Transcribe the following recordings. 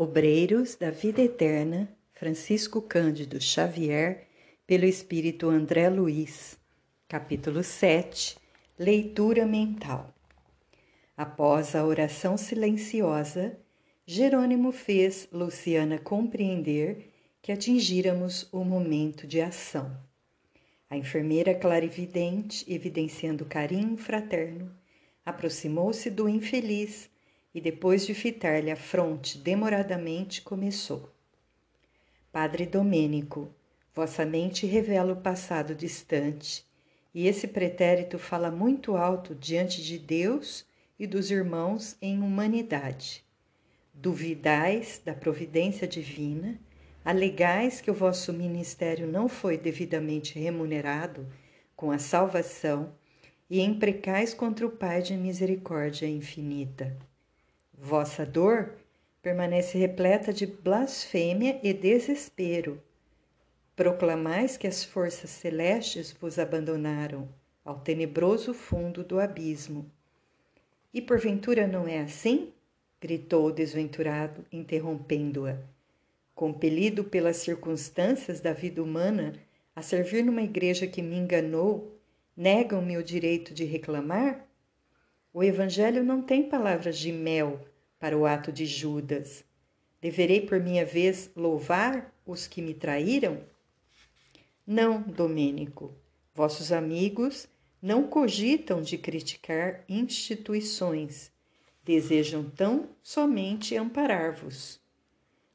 Obreiros da Vida Eterna, Francisco Cândido Xavier, pelo Espírito André Luiz, capítulo 7 Leitura Mental. Após a oração silenciosa, Jerônimo fez Luciana compreender que atingíramos o momento de ação. A enfermeira clarividente, evidenciando carinho fraterno, aproximou-se do infeliz e depois de fitar-lhe a fronte demoradamente começou. Padre Domênico, vossa mente revela o passado distante, e esse pretérito fala muito alto diante de Deus e dos irmãos em humanidade. Duvidais da providência divina, alegais que o vosso ministério não foi devidamente remunerado com a salvação e imprecais contra o Pai de misericórdia infinita. Vossa dor permanece repleta de blasfêmia e desespero. Proclamais que as forças celestes vos abandonaram ao tenebroso fundo do abismo. E porventura não é assim? gritou o desventurado, interrompendo-a. Compelido pelas circunstâncias da vida humana a servir numa igreja que me enganou, negam-me o direito de reclamar? O Evangelho não tem palavras de mel para o ato de Judas. Deverei, por minha vez, louvar os que me traíram? Não, Domênico. Vossos amigos não cogitam de criticar instituições, desejam tão somente amparar-vos.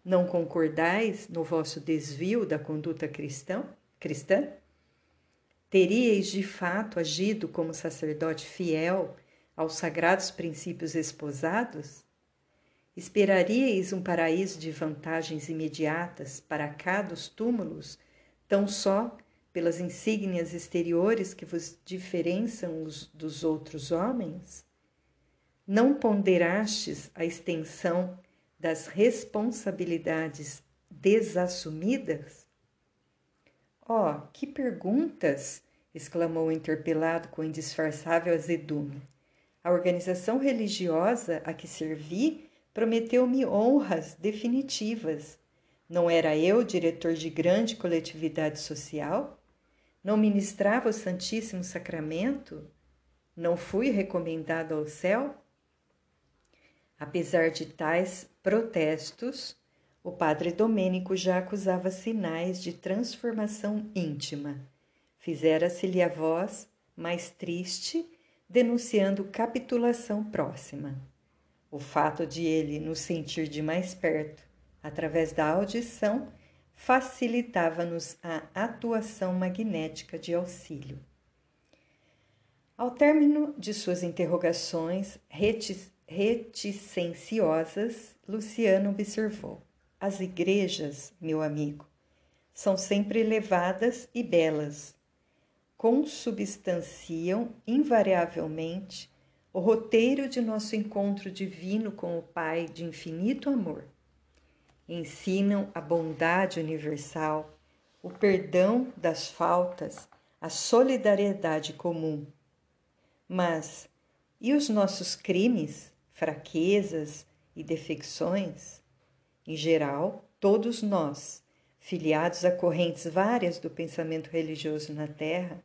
Não concordais no vosso desvio da conduta cristã? cristã? Teríeis de fato agido como sacerdote fiel aos sagrados princípios esposados? Esperaríeis um paraíso de vantagens imediatas para cá dos túmulos, tão só pelas insígnias exteriores que vos diferenciam os dos outros homens? Não ponderastes a extensão das responsabilidades desassumidas? Oh, que perguntas! exclamou interpelado com indisfarçável azedume. A organização religiosa a que servi prometeu-me honras definitivas. Não era eu diretor de grande coletividade social? Não ministrava o Santíssimo Sacramento? Não fui recomendado ao céu? Apesar de tais protestos, o padre Domênico já acusava sinais de transformação íntima. Fizera-se-lhe a voz mais triste, denunciando capitulação próxima. O fato de ele nos sentir de mais perto, através da audição, facilitava-nos a atuação magnética de auxílio. Ao término de suas interrogações reticenciosas, Luciano observou: As igrejas, meu amigo, são sempre elevadas e belas, consubstanciam invariavelmente o roteiro de nosso encontro divino com o Pai de infinito amor. Ensinam a bondade universal, o perdão das faltas, a solidariedade comum. Mas e os nossos crimes, fraquezas e defecções? Em geral, todos nós, filiados a correntes várias do pensamento religioso na Terra,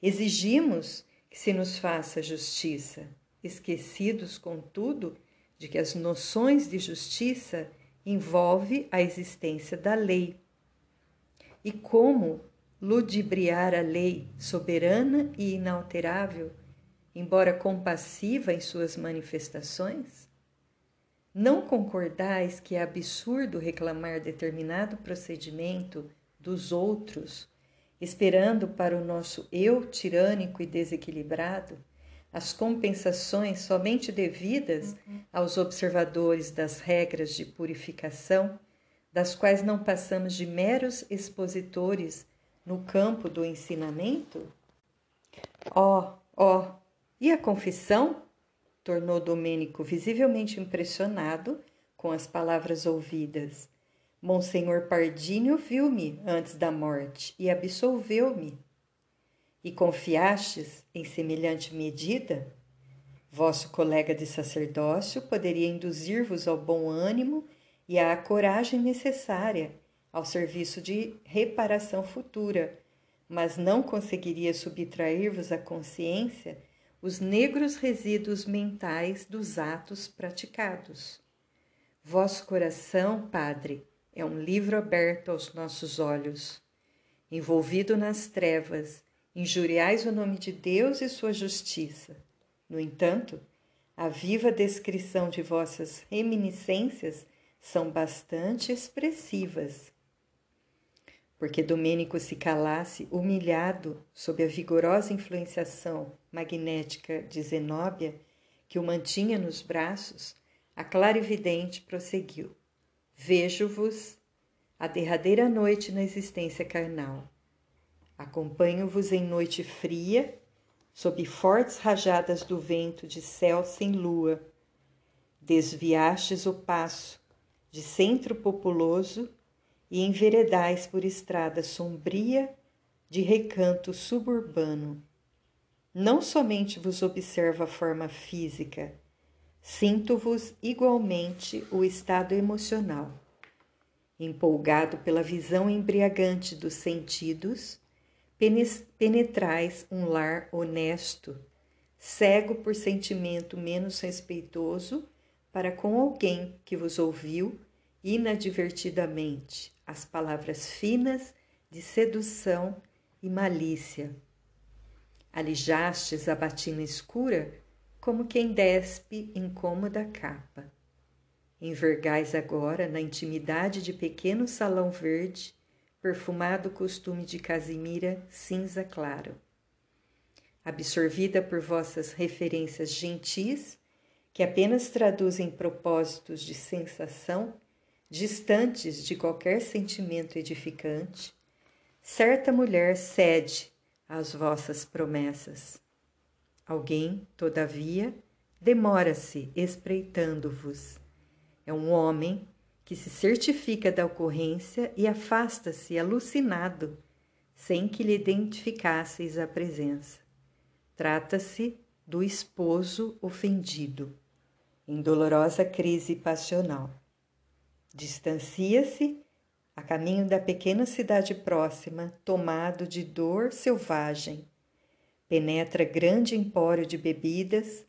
exigimos que se nos faça justiça, esquecidos, contudo, de que as noções de justiça envolve a existência da lei. E como ludibriar a lei soberana e inalterável, embora compassiva em suas manifestações? Não concordais que é absurdo reclamar determinado procedimento dos outros esperando para o nosso eu tirânico e desequilibrado as compensações somente devidas uhum. aos observadores das regras de purificação, das quais não passamos de meros expositores no campo do ensinamento? Ó, oh, ó, oh, e a confissão? tornou Domênico visivelmente impressionado com as palavras ouvidas. Monsenhor Pardinho viu-me antes da morte e absolveu-me. E confiastes em semelhante medida? Vosso colega de sacerdócio poderia induzir-vos ao bom ânimo e a coragem necessária ao serviço de reparação futura, mas não conseguiria subtrair-vos à consciência os negros resíduos mentais dos atos praticados. Vosso coração, Padre, é um livro aberto aos nossos olhos. Envolvido nas trevas, injuriais o nome de Deus e sua justiça. No entanto, a viva descrição de vossas reminiscências são bastante expressivas. Porque Domênico se calasse, humilhado sob a vigorosa influenciação magnética de Zenóbia, que o mantinha nos braços, a clarividente prosseguiu: Vejo-vos a derradeira noite na existência carnal. Acompanho-vos em noite fria, sob fortes rajadas do vento de céu sem lua. Desviastes o passo de centro populoso e enveredais por estrada sombria de recanto suburbano. Não somente vos observo a forma física, sinto-vos igualmente o estado emocional. Empolgado pela visão embriagante dos sentidos, penetrais um lar honesto, cego por sentimento menos respeitoso para com alguém que vos ouviu inadvertidamente as palavras finas de sedução e malícia. Alijastes a batina escura como quem despe incômoda capa. Envergais agora na intimidade de pequeno salão verde, perfumado costume de casimira cinza claro. Absorvida por vossas referências gentis, que apenas traduzem propósitos de sensação, distantes de qualquer sentimento edificante, certa mulher cede às vossas promessas. Alguém, todavia, demora-se espreitando-vos. É um homem que se certifica da ocorrência e afasta-se alucinado, sem que lhe identificasseis a presença. Trata-se do esposo ofendido, em dolorosa crise passional. Distancia-se a caminho da pequena cidade próxima, tomado de dor selvagem. Penetra grande empório de bebidas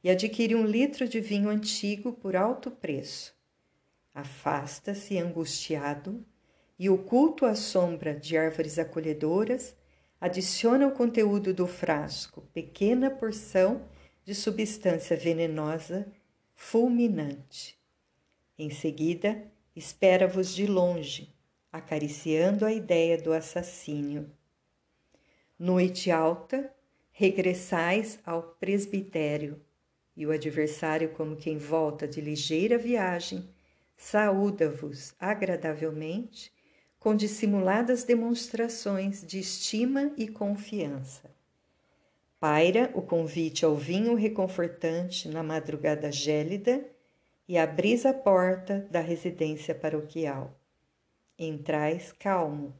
e adquire um litro de vinho antigo por alto preço. Afasta-se angustiado e, oculto à sombra de árvores acolhedoras, adiciona ao conteúdo do frasco pequena porção de substância venenosa fulminante. Em seguida, espera-vos de longe, acariciando a ideia do assassínio. Noite alta, regressais ao presbitério, e o adversário, como quem volta de ligeira viagem, saúda-vos agradavelmente com dissimuladas demonstrações de estima e confiança. Paira o convite ao vinho reconfortante na madrugada gélida e abris a porta da residência paroquial. Entrais calmo.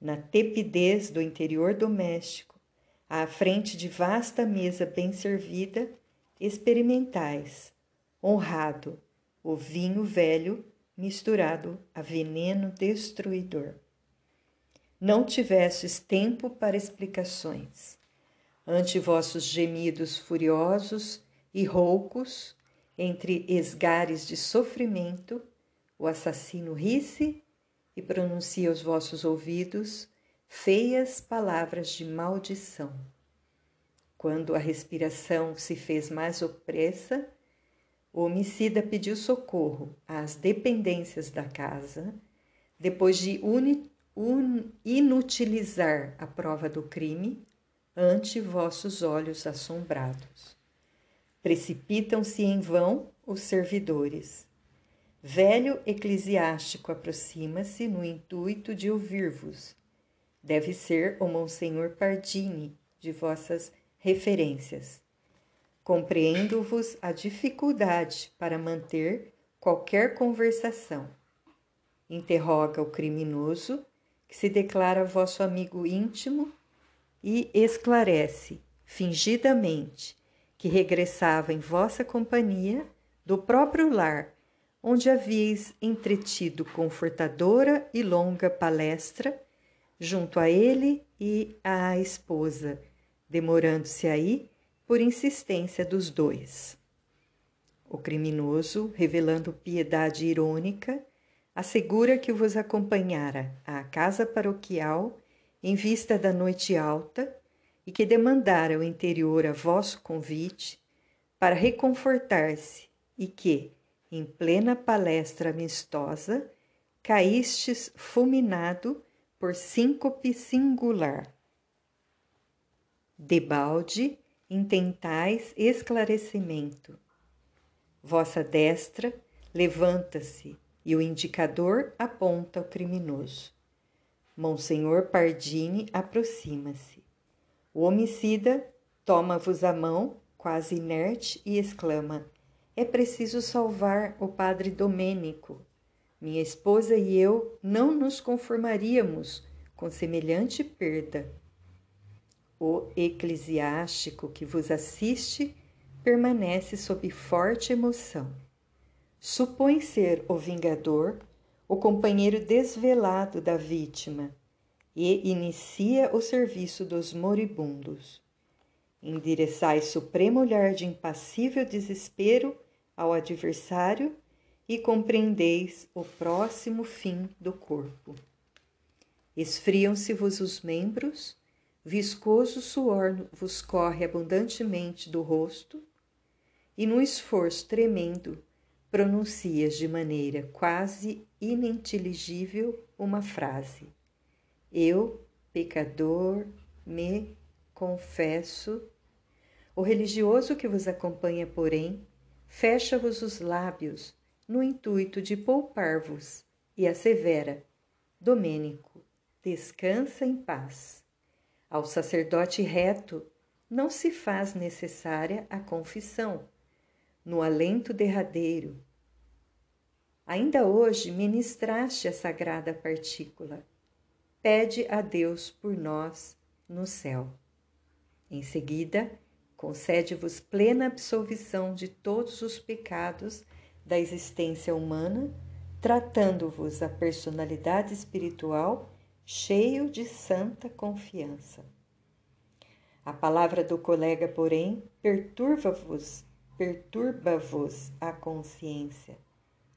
Na tepidez do interior doméstico, à frente de vasta mesa bem servida, experimentais, honrado, o vinho velho misturado a veneno destruidor. Não tivestes tempo para explicações. Ante vossos gemidos furiosos e roucos, entre esgares de sofrimento, o assassino ri-se e pronuncia aos vossos ouvidos feias palavras de maldição. Quando a respiração se fez mais opressa, o homicida pediu socorro às dependências da casa, depois de uni, un, inutilizar a prova do crime ante vossos olhos assombrados. Precipitam-se em vão os servidores. Velho eclesiástico aproxima-se no intuito de ouvir-vos. Deve ser o Monsenhor Pardini, de vossas referências. Compreendo-vos a dificuldade para manter qualquer conversação. Interroga o criminoso, que se declara vosso amigo íntimo, e esclarece, fingidamente, que regressava em vossa companhia do próprio lar, onde havíeis entretido confortadora e longa palestra junto a ele e à esposa, demorando-se aí por insistência dos dois. O criminoso, revelando piedade irônica, assegura que vos acompanhara à casa paroquial em vista da noite alta e que demandara o interior a vosso convite para reconfortar-se e que, em plena palestra amistosa, caístes fulminado por síncope singular. Debalde, intentais esclarecimento. Vossa destra levanta-se e o indicador aponta o criminoso. Monsenhor Pardini aproxima-se. O homicida toma-vos a mão, quase inerte, e exclama: É preciso salvar o padre Domênico. Minha esposa e eu não nos conformaríamos com semelhante perda. O eclesiástico que vos assiste permanece sob forte emoção. Supõe ser o vingador, o companheiro desvelado da vítima, e inicia o serviço dos moribundos. Endereçai supremo olhar de impassível desespero ao adversário e compreendeis o próximo fim do corpo. Esfriam-se-vos os membros, viscoso suor vos corre abundantemente do rosto, e no esforço tremendo pronuncias de maneira quase ininteligível uma frase: Eu, pecador, me confesso. O religioso que vos acompanha, porém, fecha-vos os lábios no intuito de poupar-vos, e assevera: Domênico, descansa em paz. Ao sacerdote reto não se faz necessária a confissão. No alento derradeiro, ainda hoje ministraste a sagrada partícula. Pede a Deus por nós no céu. Em seguida, concede-vos plena absolvição de todos os pecados da existência humana, tratando-vos a personalidade espiritual cheio de santa confiança. A palavra do colega, porém, perturba-vos, perturba-vos a consciência.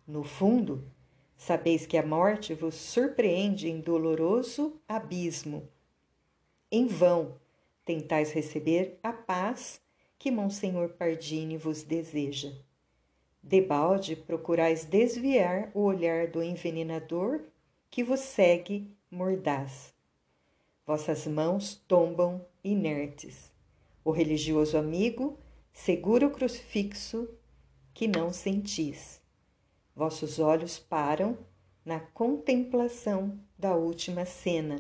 No fundo, sabeis que a morte vos surpreende em doloroso abismo. Em vão tentais receber a paz que Monsenhor Pardini vos deseja. Debalde procurais desviar o olhar do envenenador que vos segue mordaz. Vossas mãos tombam inertes. O religioso amigo segura o crucifixo que não sentis. Vossos olhos param na contemplação da última cena.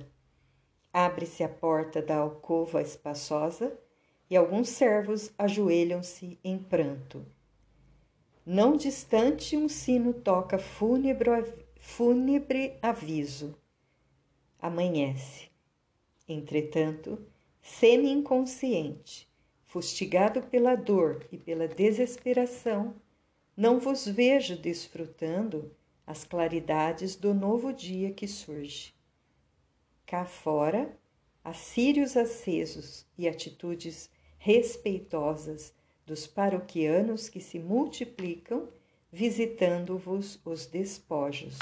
Abre-se a porta da alcova espaçosa e alguns servos ajoelham-se em pranto. Não distante, um sino toca fúnebre, fúnebre aviso. Amanhece. Entretanto, semi-inconsciente, fustigado pela dor e pela desesperação, não vos vejo desfrutando as claridades do novo dia que surge. Cá fora, assírios acesos e atitudes respeitosas dos paroquianos que se multiplicam visitando-vos os despojos.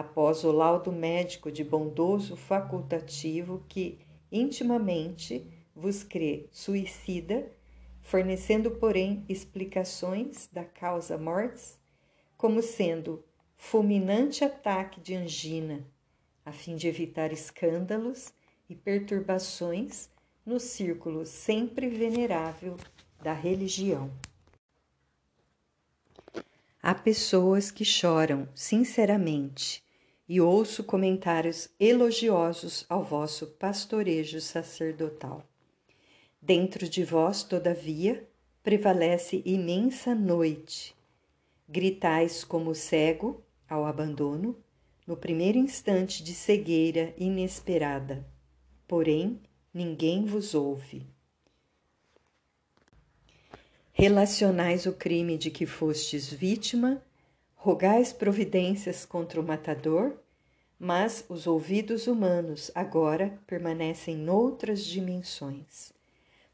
Após o laudo médico de bondoso facultativo que intimamente vos crê suicida, fornecendo, porém, explicações da causa mortis, como sendo fulminante ataque de angina, a fim de evitar escândalos e perturbações no círculo sempre venerável da religião. Há pessoas que choram sinceramente e ouço comentários elogiosos ao vosso pastorejo sacerdotal. Dentro de vós, todavia, prevalece imensa noite. Gritais como cego ao abandono, no primeiro instante de cegueira inesperada. Porém, ninguém vos ouve. Relacionais o crime de que fostes vítima Rogais providências contra o matador, mas os ouvidos humanos agora permanecem noutras dimensões.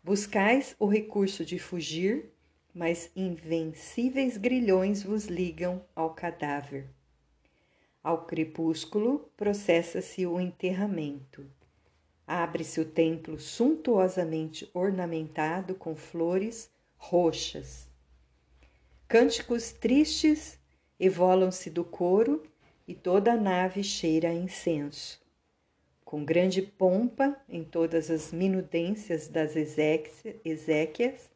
Buscais o recurso de fugir, mas invencíveis grilhões vos ligam ao cadáver. Ao crepúsculo processa-se o enterramento. Abre-se o templo suntuosamente ornamentado com flores roxas. Cânticos tristes evolam-se do coro e toda a nave cheira a incenso. Com grande pompa, em todas as minudências das exéquias,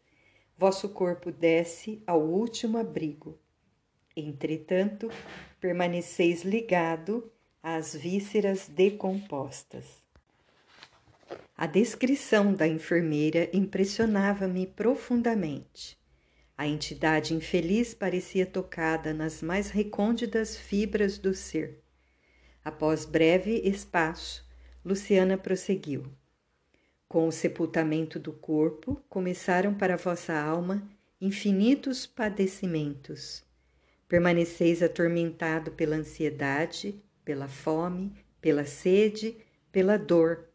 vosso corpo desce ao último abrigo. Entretanto, permaneceis ligado às vísceras decompostas. A descrição da enfermeira impressionava-me profundamente. A entidade infeliz parecia tocada nas mais recônditas fibras do ser. Após breve espaço, Luciana prosseguiu. Com o sepultamento do corpo, começaram para vossa alma infinitos padecimentos. Permaneceis atormentado pela ansiedade, pela fome, pela sede, pela dor,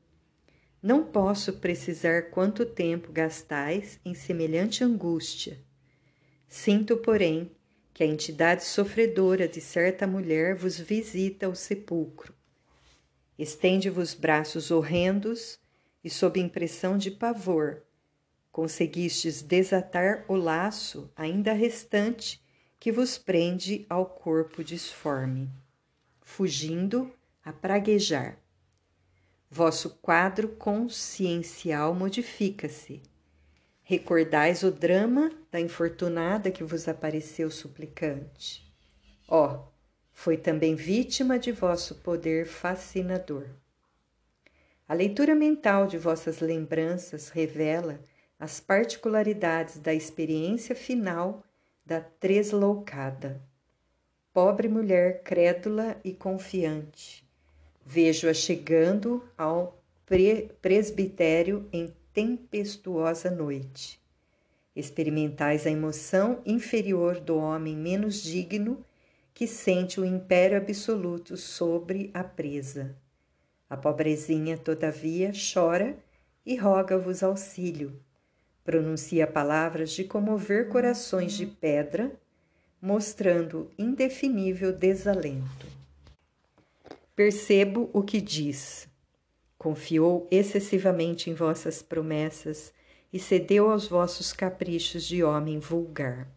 não posso precisar quanto tempo gastais em semelhante angústia. Sinto, porém, que a entidade sofredora de certa mulher vos visita ao sepulcro. Estende-vos braços horrendos e, sob impressão de pavor, conseguistes desatar o laço ainda restante que vos prende ao corpo disforme, fugindo a praguejar vosso quadro consciencial modifica-se. Recordais o drama da infortunada que vos apareceu suplicante. Ó, oh, foi também vítima de vosso poder fascinador. A leitura mental de vossas lembranças revela as particularidades da experiência final da tresloucada. Pobre mulher crédula e confiante, Vejo-a chegando ao pre presbitério em tempestuosa noite. Experimentais a emoção inferior do homem menos digno que sente o império absoluto sobre a presa. A pobrezinha, todavia, chora e roga-vos auxílio. Pronuncia palavras de comover corações de pedra, mostrando indefinível desalento. Percebo o que diz. Confiou excessivamente em vossas promessas e cedeu aos vossos caprichos de homem vulgar.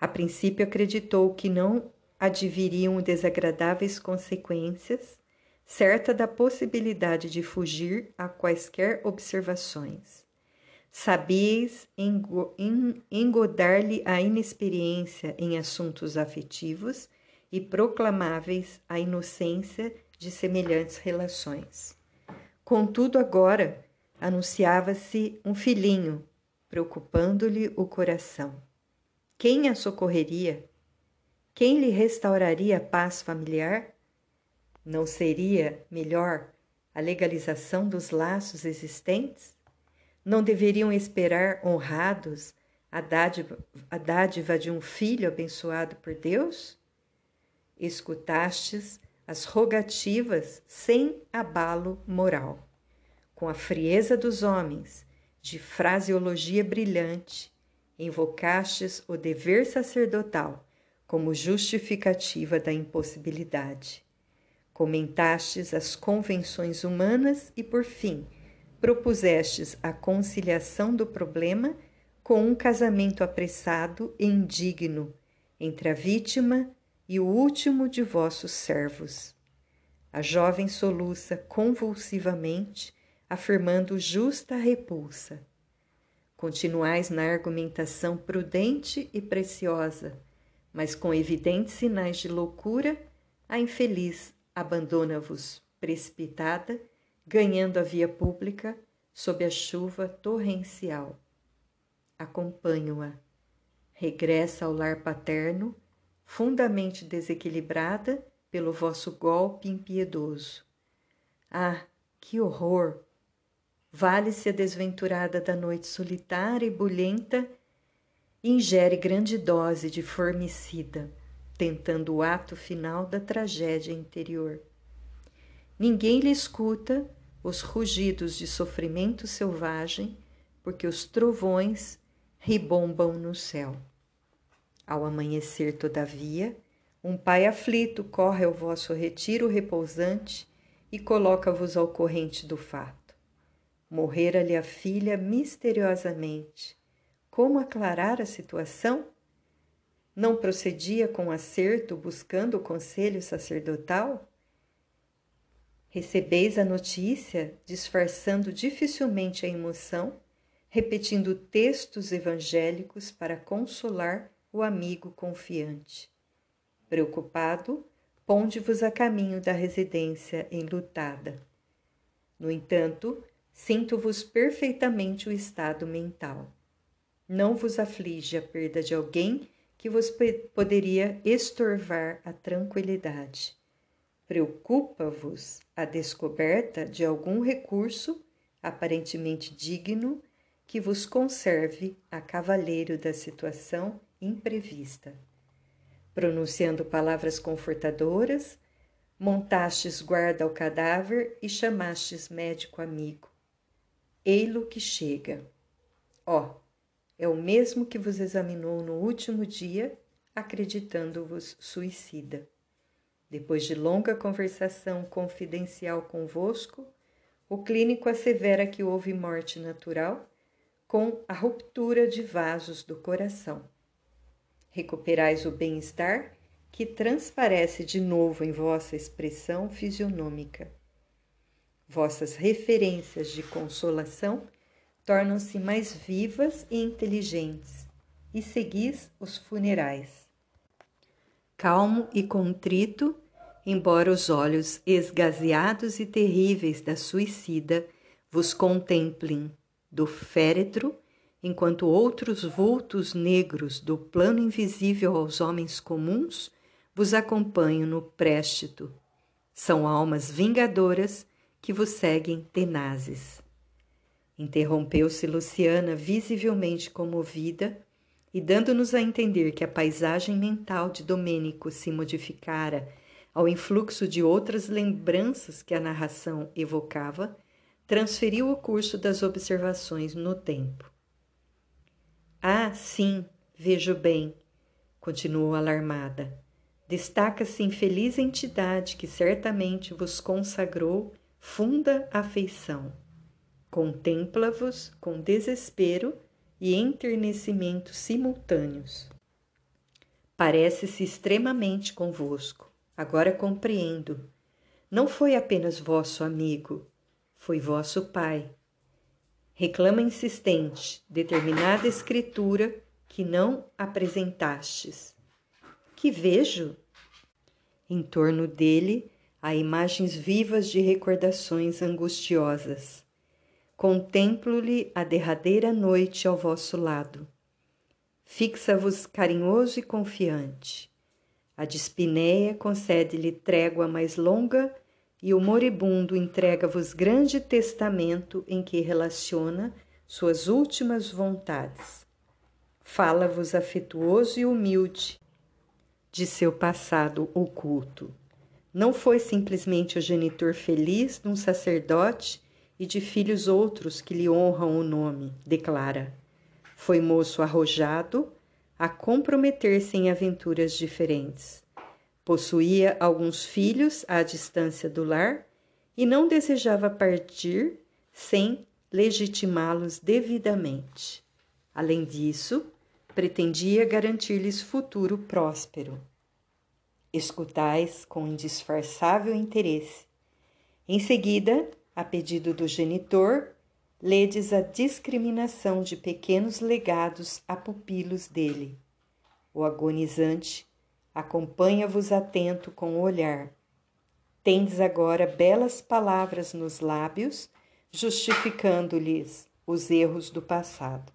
A princípio acreditou que não adviriam desagradáveis consequências, certa da possibilidade de fugir a quaisquer observações. Sabíeis engodar-lhe a inexperiência em assuntos afetivos e proclamáveis a inocência de semelhantes relações. Contudo, agora anunciava-se um filhinho, preocupando-lhe o coração. Quem a socorreria? Quem lhe restauraria a paz familiar? Não seria melhor a legalização dos laços existentes? Não deveriam esperar honrados a dádiva, a dádiva de um filho abençoado por Deus? escutastes as rogativas sem abalo moral. Com a frieza dos homens, de fraseologia brilhante, invocastes o dever sacerdotal como justificativa da impossibilidade. Comentastes as convenções humanas e, por fim, propusestes a conciliação do problema com um casamento apressado e indigno entre a vítima e o último de vossos servos. A jovem soluça convulsivamente, afirmando justa repulsa. Continuais na argumentação prudente e preciosa, mas com evidentes sinais de loucura, a infeliz abandona-vos precipitada, ganhando a via pública sob a chuva torrencial. Acompanho-a. Regressa ao lar paterno fundamente desequilibrada pelo vosso golpe impiedoso. Ah, que horror! Vale-se a desventurada da noite solitária e bulhenta, ingere grande dose de formicida, sustentando o ato final da tragédia interior. Ninguém lhe escuta os rugidos de sofrimento selvagem, porque os trovões ribombam no céu. Ao amanhecer, todavia, um pai aflito corre ao vosso retiro repousante e coloca-vos ao corrente do fato. Morrera-lhe a filha misteriosamente. Como aclarar a situação? Não procedia com acerto buscando o conselho sacerdotal? Recebeis a notícia, disfarçando dificilmente a emoção, repetindo textos evangélicos para consolar o amigo confiante. Preocupado, ponde-vos a caminho da residência enlutada. No entanto, sinto-vos perfeitamente o estado mental. Não vos aflige a perda de alguém que vos poderia estorvar a tranquilidade. Preocupa-vos a descoberta de algum recurso aparentemente digno que vos conserve a cavaleiro da situação imprevista. Pronunciando palavras confortadoras, montastes guarda ao cadáver e chamastes médico amigo. Ei-lo que chega. Ó, oh, é o mesmo que vos examinou no último dia, acreditando-vos suicida. Depois de longa conversação confidencial convosco, o clínico assevera que houve morte natural com a ruptura de vasos do coração. Recuperais o bem-estar que transparece de novo em vossa expressão fisionômica. Vossas referências de consolação tornam-se mais vivas e inteligentes, e seguis os funerais. Calmo e contrito, embora os olhos esgazeados e terríveis da suicida vos contemplem do féretro, enquanto outros vultos negros do plano invisível aos homens comuns vos acompanham no préstito. São almas vingadoras que vos seguem tenazes. Interrompeu-se Luciana, visivelmente comovida, e dando-nos a entender que a paisagem mental de Domênico se modificara ao influxo de outras lembranças que a narração evocava, transferiu o curso das observações no tempo. Ah, sim, vejo bem, continuou alarmada. Destaca-se infeliz entidade que certamente vos consagrou funda afeição. Contempla-vos com desespero e enternecimento simultâneos. Parece-se extremamente convosco. Agora compreendo. Não foi apenas vosso amigo, foi vosso pai. Reclama insistente determinada escritura que não apresentastes. Que vejo? Em torno dele há imagens vivas de recordações angustiosas Contemplo-lhe a derradeira noite ao vosso lado. Fixa-vos carinhoso e confiante. A dispinéia concede-lhe trégua mais longa e o moribundo entrega-vos grande testamento em que relaciona suas últimas vontades. Fala-vos afetuoso e humilde de seu passado oculto. Não foi simplesmente o genitor feliz de um sacerdote e de filhos outros que lhe honram o nome, declara. Foi moço arrojado a comprometer-se em aventuras diferentes. Possuía alguns filhos à distância do lar e não desejava partir sem legitimá-los devidamente. Além disso, pretendia garantir-lhes futuro próspero. Escutais com indisfarçável interesse. Em seguida, a pedido do genitor, ledes a discriminação de pequenos legados a pupilos dele. O agonizante acompanha-vos atento com o olhar. Tendes agora belas palavras nos lábios, justificando-lhes os erros do passado.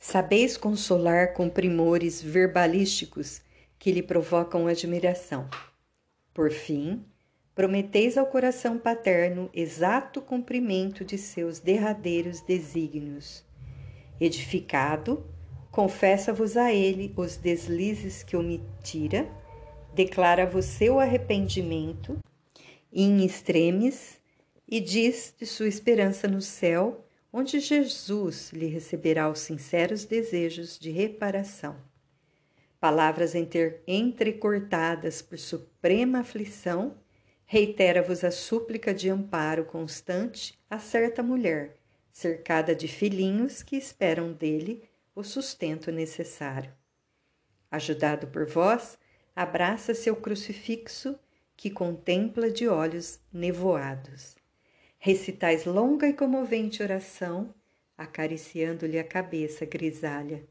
Sabeis consolar com primores verbalísticos que lhe provocam admiração. Por fim, prometeis ao coração paterno exato cumprimento de seus derradeiros desígnios. Edificado, confessa-vos a ele os deslizes que omitira declara-vos seu arrependimento in extremis e diz de sua esperança no céu, onde Jesus lhe receberá os sinceros desejos de reparação. Palavras entrecortadas por suprema aflição, reitera-vos a súplica de amparo constante a certa mulher, cercada de filhinhos que esperam dele o sustento necessário. Ajudado por vós, abraça seu crucifixo que contempla de olhos nevoados. Recitais longa e comovente oração, acariciando-lhe a cabeça grisalha.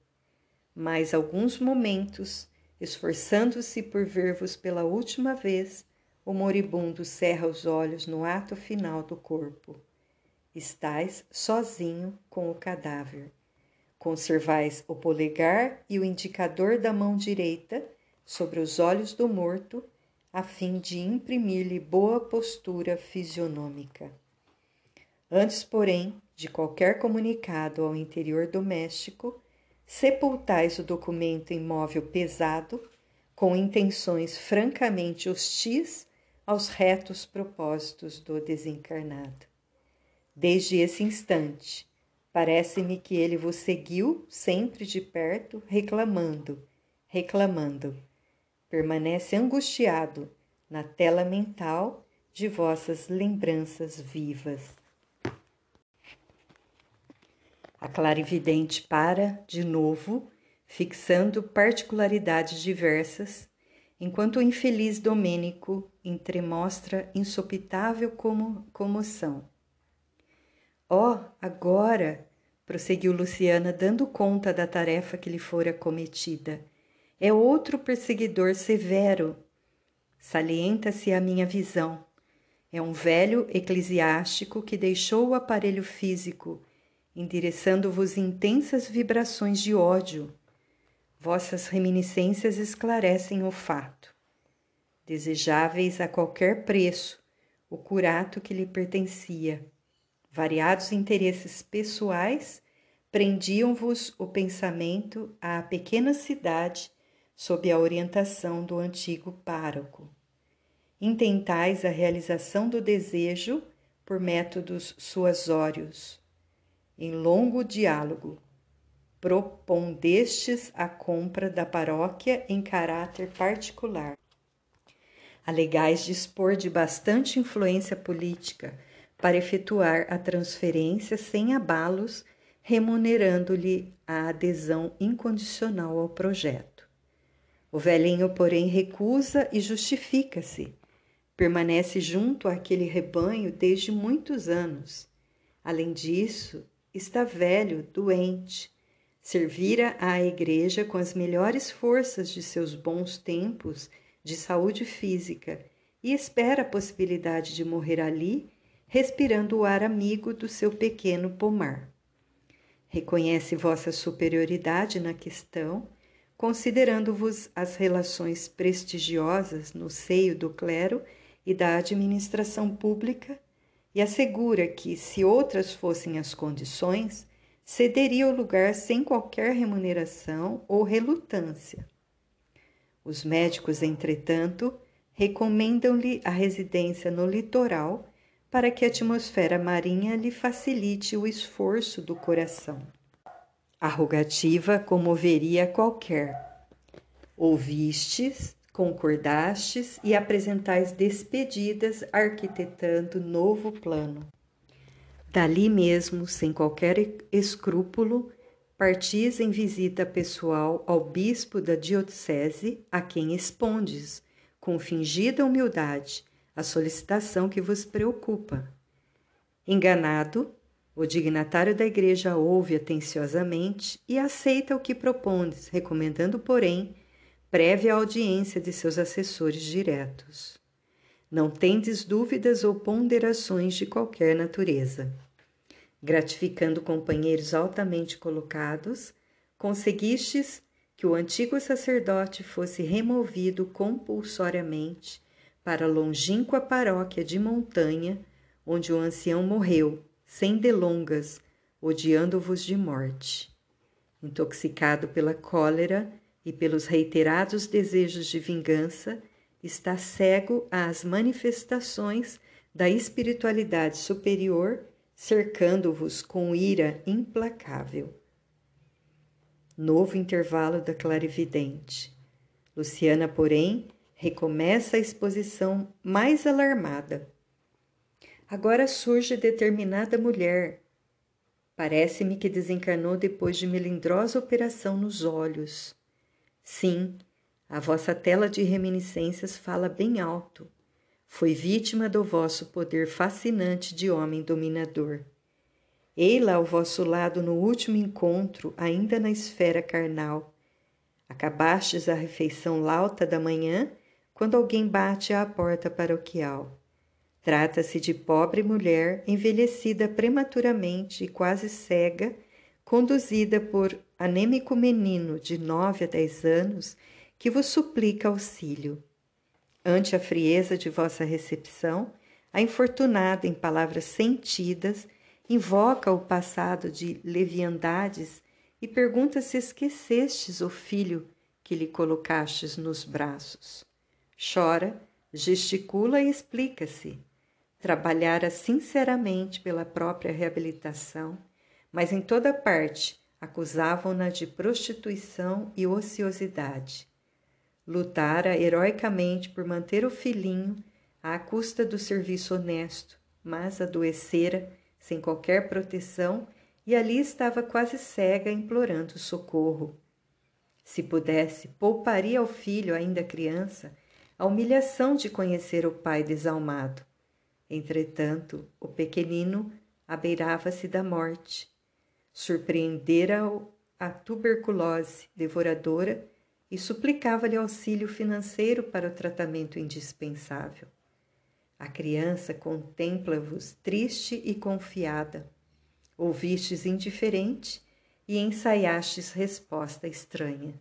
Mais alguns momentos, esforçando-se por ver-vos pela última vez, o moribundo cerra os olhos no ato final do corpo. Estais sozinho com o cadáver. Conservais o polegar e o indicador da mão direita sobre os olhos do morto, a fim de imprimir-lhe boa postura fisionômica. Antes, porém, de qualquer comunicado ao interior doméstico, sepultais o documento imóvel pesado, com intenções francamente hostis aos retos propósitos do desencarnado. Desde esse instante, Parece-me que ele vos seguiu sempre de perto, reclamando, reclamando. Permanece angustiado na tela mental de vossas lembranças vivas. A clarividente para, de novo, fixando particularidades diversas, enquanto o infeliz Domênico entremostra insopitável como comoção. Oh, agora, prosseguiu Luciana, dando conta da tarefa que lhe fora cometida. É outro perseguidor severo. Salienta-se a minha visão. É um velho eclesiástico que deixou o aparelho físico, endereçando-vos intensas vibrações de ódio. Vossas reminiscências esclarecem o fato. Desejáveis a qualquer preço o curato que lhe pertencia Variados interesses pessoais prendiam-vos o pensamento à pequena cidade sob a orientação do antigo pároco. Intentais a realização do desejo por métodos suasórios. Em longo diálogo, propondestes a compra da paróquia em caráter particular. Alegais dispor de bastante influência política para efetuar a transferência sem abalos, remunerando-lhe a adesão incondicional ao projeto. O velhinho, porém, recusa e justifica-se. Permanece junto àquele rebanho desde muitos anos. Além disso, está velho, doente. Servira à Igreja com as melhores forças de seus bons tempos de saúde física e espera a possibilidade de morrer ali respirando o ar amigo do seu pequeno pomar. Reconhece vossa superioridade na questão, considerando-vos as relações prestigiosas no seio do clero e da administração pública, e assegura que, se outras fossem as condições, cederia o lugar sem qualquer remuneração ou relutância. Os médicos, entretanto, recomendam-lhe a residência no litoral para que a atmosfera marinha lhe facilite o esforço do coração. A rogativa comoveria qualquer. Ouvistes, concordastes e apresentais despedidas arquitetando novo plano. Dali mesmo, sem qualquer escrúpulo, partis em visita pessoal ao bispo da diocese, a quem expondes, com fingida humildade, a solicitação que vos preocupa. Enganado, o dignatário da igreja ouve atenciosamente e aceita o que propondes, recomendando, porém, prévia audiência de seus assessores diretos. Não tendes dúvidas ou ponderações de qualquer natureza. Gratificando companheiros altamente colocados, conseguistes que o antigo sacerdote fosse removido compulsoriamente para a longínqua paróquia de montanha, onde o ancião morreu, sem delongas, odiando-vos de morte. Intoxicado pela cólera e pelos reiterados desejos de vingança, está cego às manifestações da espiritualidade superior, cercando-vos com ira implacável. Novo intervalo da clarividente. Luciana, porém, recomeça a exposição mais alarmada. Agora surge determinada mulher. Parece-me que desencarnou depois de melindrosa operação nos olhos. Sim, a vossa tela de reminiscências fala bem alto. Foi vítima do vosso poder fascinante de homem dominador. Ei-la ao vosso lado no último encontro, ainda na esfera carnal. Acabastes a refeição lauta da manhã, quando alguém bate à porta paroquial. Trata-se de pobre mulher envelhecida prematuramente e quase cega conduzida por anêmico menino de nove a dez anos, que vos suplica auxílio. Ante a frieza de vossa recepção, a infortunada, em palavras sentidas, invoca o passado de leviandades e pergunta se esquecestes o filho que lhe colocastes nos braços. Chora, gesticula e explica-se. Trabalhara sinceramente pela própria reabilitação mas em toda parte acusavam-na de prostituição e ociosidade. Lutara heroicamente por manter o filhinho à custa do serviço honesto, mas adoecera sem qualquer proteção e ali estava quase cega implorando socorro. Se pudesse, pouparia ao filho, ainda criança, a humilhação de conhecer o pai desalmado. Entretanto, o pequenino abeirava-se da morte surpreendera-o a tuberculose devoradora e suplicava-lhe auxílio financeiro para o tratamento indispensável. A criança contempla-vos triste e confiada. Ouvistes indiferente e ensaiastes resposta estranha.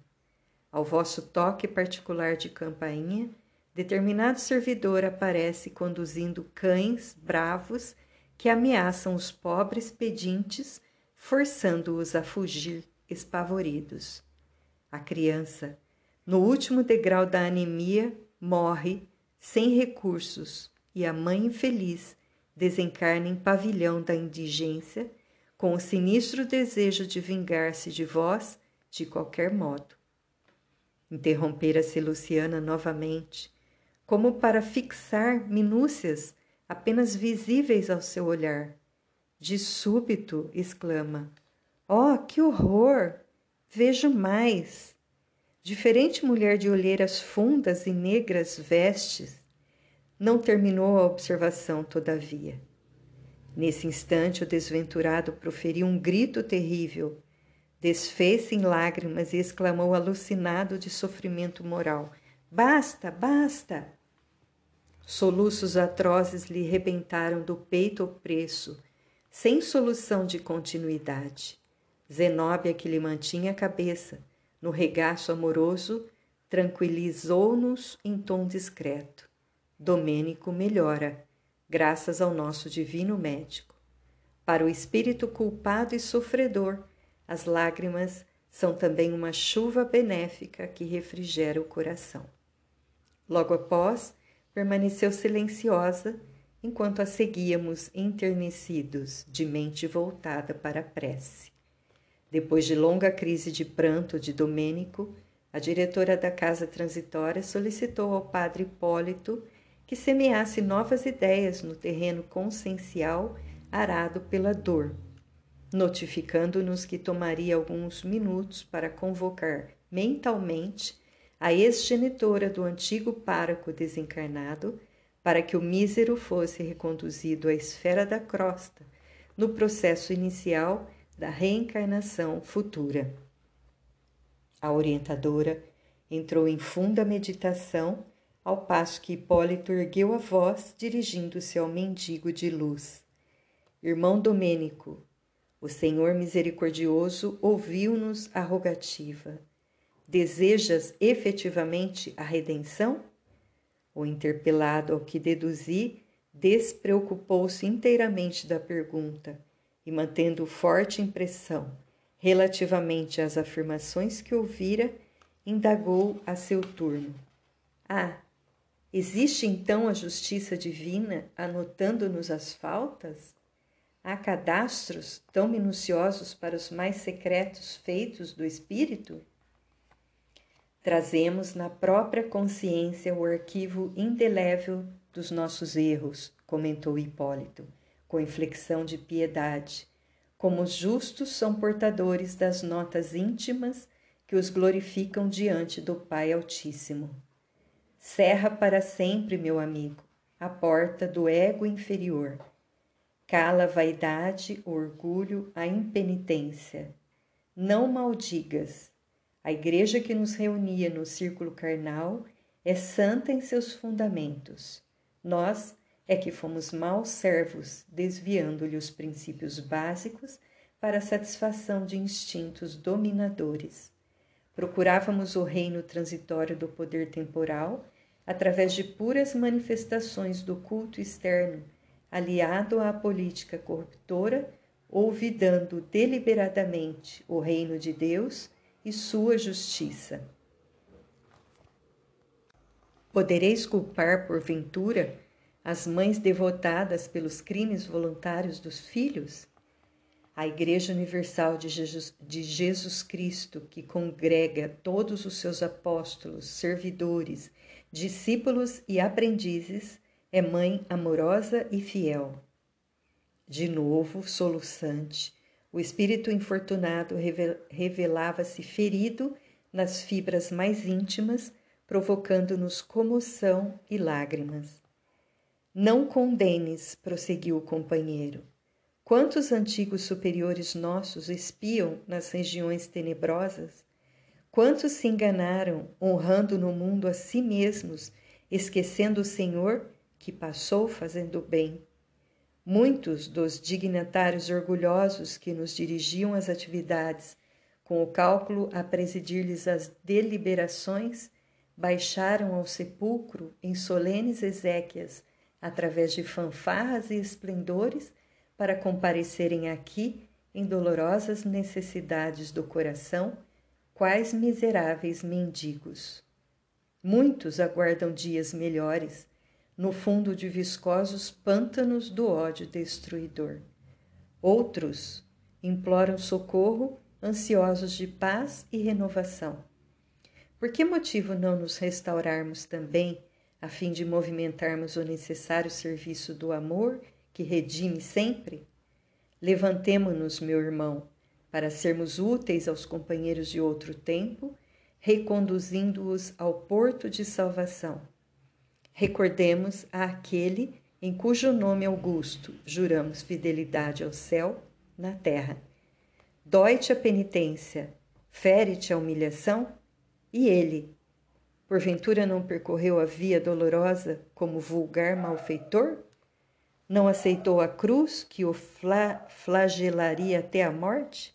Ao vosso toque particular de campainha, determinado servidor aparece conduzindo cães bravos que ameaçam os pobres pedintes forçando-os a fugir espavoridos. A criança, no último degrau da anemia, morre sem recursos e a mãe infeliz desencarna em pavilhão da indigência com o sinistro desejo de vingar-se de vós de qualquer modo. Interrompera-se Luciana novamente, como para fixar minúcias apenas visíveis ao seu olhar de súbito, exclama: Oh, que horror! Vejo mais! Diferente mulher de olheiras fundas e negras vestes, não terminou a observação, todavia. Nesse instante, o desventurado proferiu um grito terrível, desfez-se em lágrimas e exclamou alucinado de sofrimento moral: Basta, basta! Soluços atrozes lhe rebentaram do peito opresso sem solução de continuidade. Zenóbia, que lhe mantinha a cabeça no regaço amoroso, tranquilizou-nos em tom discreto. Domênico melhora, graças ao nosso divino médico. Para o espírito culpado e sofredor, as lágrimas são também uma chuva benéfica que refrigera o coração. Logo após, permaneceu silenciosa enquanto a seguíamos enternecidos, de mente voltada para a prece. Depois de longa crise de pranto de Domênico, a diretora da casa transitória solicitou ao padre Hipólito que semeasse novas ideias no terreno consciencial arado pela dor, notificando-nos que tomaria alguns minutos para convocar mentalmente a ex-genitora do antigo pároco desencarnado para que o mísero fosse reconduzido à esfera da crosta no processo inicial da reencarnação futura. A orientadora entrou em funda meditação, ao passo que Hipólito ergueu a voz, dirigindo-se ao mendigo de luz. Irmão Domênico, o Senhor misericordioso ouviu-nos a rogativa. Desejas efetivamente a redenção? O interpelado, ao que deduzi, despreocupou-se inteiramente da pergunta e, mantendo forte impressão relativamente às afirmações que ouvira, indagou a seu turno. Ah, existe então a justiça divina anotando-nos as faltas? Há cadastros tão minuciosos para os mais secretos feitos do espírito? Trazemos na própria consciência o arquivo indelével dos nossos erros, comentou Hipólito, com inflexão de piedade, como os justos são portadores das notas íntimas que os glorificam diante do Pai Altíssimo. Cerra para sempre, meu amigo, a porta do ego inferior. Cala a vaidade, o orgulho, a impenitência. Não maldigas. A igreja que nos reunia no círculo carnal é santa em seus fundamentos. Nós é que fomos maus servos, desviando-lhe os princípios básicos para a satisfação de instintos dominadores. Procurávamos o reino transitório do poder temporal através de puras manifestações do culto externo, aliado à política corruptora, olvidando deliberadamente o reino de Deus e sua justiça. Podereis culpar, porventura, as mães devotadas pelos crimes voluntários dos filhos? A Igreja Universal de Jesus, de Jesus Cristo, que congrega todos os seus apóstolos, servidores, discípulos e aprendizes, é mãe amorosa e fiel. De novo, soluçante, o espírito infortunado revelava-se ferido nas fibras mais íntimas, provocando-nos comoção e lágrimas. Não condenes, prosseguiu o companheiro. Quantos antigos superiores nossos espiam nas regiões tenebrosas? Quantos se enganaram, honrando no mundo a si mesmos, esquecendo o Senhor que passou fazendo bem? Muitos dos dignatários orgulhosos que nos dirigiam às atividades, com o cálculo a presidir-lhes as deliberações, baixaram ao sepulcro em solenes exéquias através de fanfarras e esplendores, para comparecerem aqui em dolorosas necessidades do coração, quais miseráveis mendigos. Muitos aguardam dias melhores, no fundo de viscosos pântanos do ódio destruidor. Outros imploram socorro, ansiosos de paz e renovação. Por que motivo não nos restaurarmos também a fim de movimentarmos o necessário serviço do amor que redime sempre? Levantemo-nos, meu irmão, para sermos úteis aos companheiros de outro tempo, reconduzindo-os ao porto de salvação. Recordemos àquele em cujo nome augusto juramos fidelidade ao céu, na terra. Dói-te a penitência, fere-te a humilhação, e ele, Porventura não percorreu a via dolorosa como vulgar malfeitor? Não aceitou a cruz que o fla flagelaria até a morte?